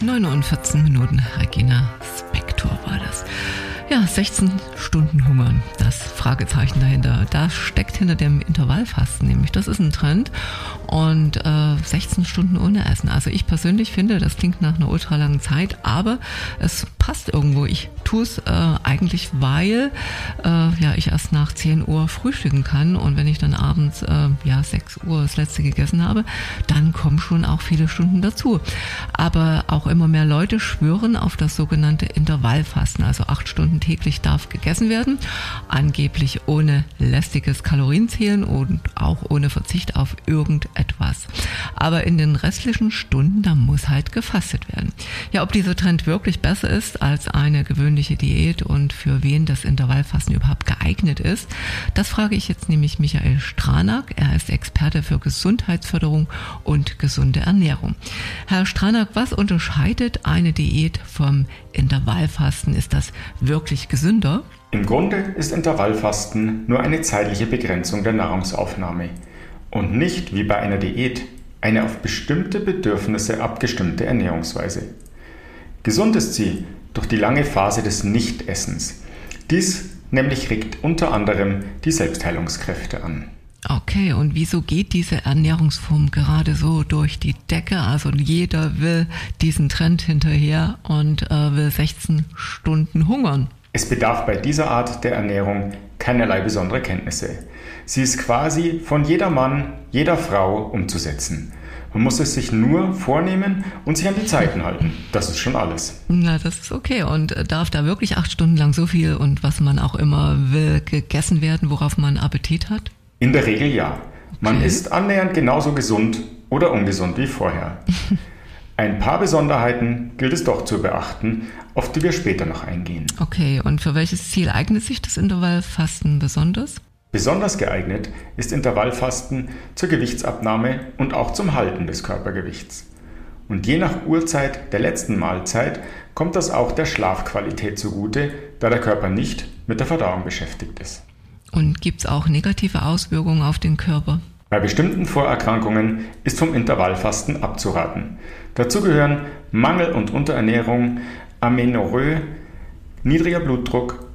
9 und 14 Minuten. Regina Spektor war das. Ja, 16 Stunden hungern, das Fragezeichen dahinter. Das steckt hinter dem Intervallfasten nämlich. Das ist ein Trend und äh, 16 Stunden ohne Essen. Also ich persönlich finde, das klingt nach einer ultralangen Zeit, aber es passt irgendwo. Ich tue es äh, eigentlich, weil äh, ja ich erst nach 10 Uhr frühstücken kann und wenn ich dann abends äh, ja 6 Uhr das letzte gegessen habe, dann kommen schon auch viele Stunden dazu. Aber auch immer mehr Leute schwören auf das sogenannte Intervallfasten, also acht Stunden täglich darf gegessen werden, angeblich ohne lästiges Kalorienzählen und auch ohne Verzicht auf irgendetwas. Aber in den restlichen Stunden, da muss halt gefastet werden. Ja, ob dieser Trend wirklich besser ist als eine gewöhnliche Diät und für wen das Intervallfasten überhaupt geeignet ist, das frage ich jetzt nämlich Michael Stranak. Er ist Experte für Gesundheitsförderung und gesunde Ernährung. Herr Stranak, was unterscheidet eine Diät vom Intervallfasten? Ist das wirklich gesünder? Im Grunde ist Intervallfasten nur eine zeitliche Begrenzung der Nahrungsaufnahme und nicht wie bei einer Diät eine auf bestimmte Bedürfnisse abgestimmte Ernährungsweise. Gesund ist sie durch die lange Phase des Nichtessens. Dies nämlich regt unter anderem die Selbstheilungskräfte an. Okay, und wieso geht diese Ernährungsform gerade so durch die Decke? Also jeder will diesen Trend hinterher und äh, will 16 Stunden hungern. Es bedarf bei dieser Art der Ernährung keinerlei besondere Kenntnisse. Sie ist quasi von jeder Mann, jeder Frau umzusetzen. Man muss es sich nur vornehmen und sich an die Zeiten halten. Das ist schon alles. Na, das ist okay. Und äh, darf da wirklich acht Stunden lang so viel und was man auch immer will gegessen werden, worauf man Appetit hat? In der Regel ja. Man okay. ist annähernd genauso gesund oder ungesund wie vorher. Ein paar Besonderheiten gilt es doch zu beachten, auf die wir später noch eingehen. Okay, und für welches Ziel eignet sich das Intervallfasten besonders? Besonders geeignet ist Intervallfasten zur Gewichtsabnahme und auch zum Halten des Körpergewichts. Und je nach Uhrzeit der letzten Mahlzeit kommt das auch der Schlafqualität zugute, da der Körper nicht mit der Verdauung beschäftigt ist. Und gibt es auch negative Auswirkungen auf den Körper? Bei bestimmten Vorerkrankungen ist vom Intervallfasten abzuraten. Dazu gehören Mangel- und Unterernährung, Amenorrhoe, niedriger Blutdruck,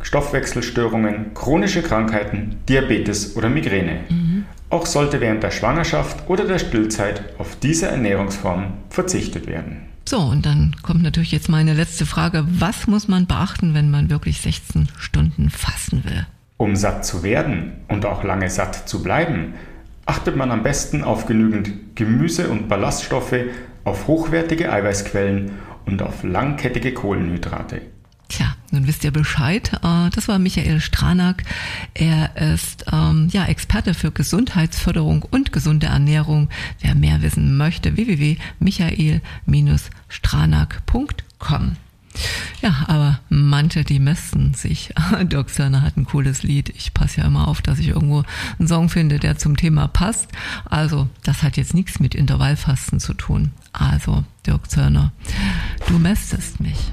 Stoffwechselstörungen, chronische Krankheiten, Diabetes oder Migräne. Mhm. Auch sollte während der Schwangerschaft oder der Stillzeit auf diese Ernährungsform verzichtet werden. So, und dann kommt natürlich jetzt meine letzte Frage. Was muss man beachten, wenn man wirklich 16 Stunden fasten will? Um satt zu werden und auch lange satt zu bleiben, achtet man am besten auf genügend Gemüse und Ballaststoffe, auf hochwertige Eiweißquellen und auf langkettige Kohlenhydrate. Tja, nun wisst ihr Bescheid. Äh, das war Michael Stranak. Er ist ähm, ja Experte für Gesundheitsförderung und gesunde Ernährung. Wer mehr wissen möchte, www.michael-stranak.com. Ja, aber manche, die messen sich. Dirk Sörner hat ein cooles Lied. Ich passe ja immer auf, dass ich irgendwo einen Song finde, der zum Thema passt. Also, das hat jetzt nichts mit Intervallfasten zu tun. Also, Dirk Zörner, du mästest mich.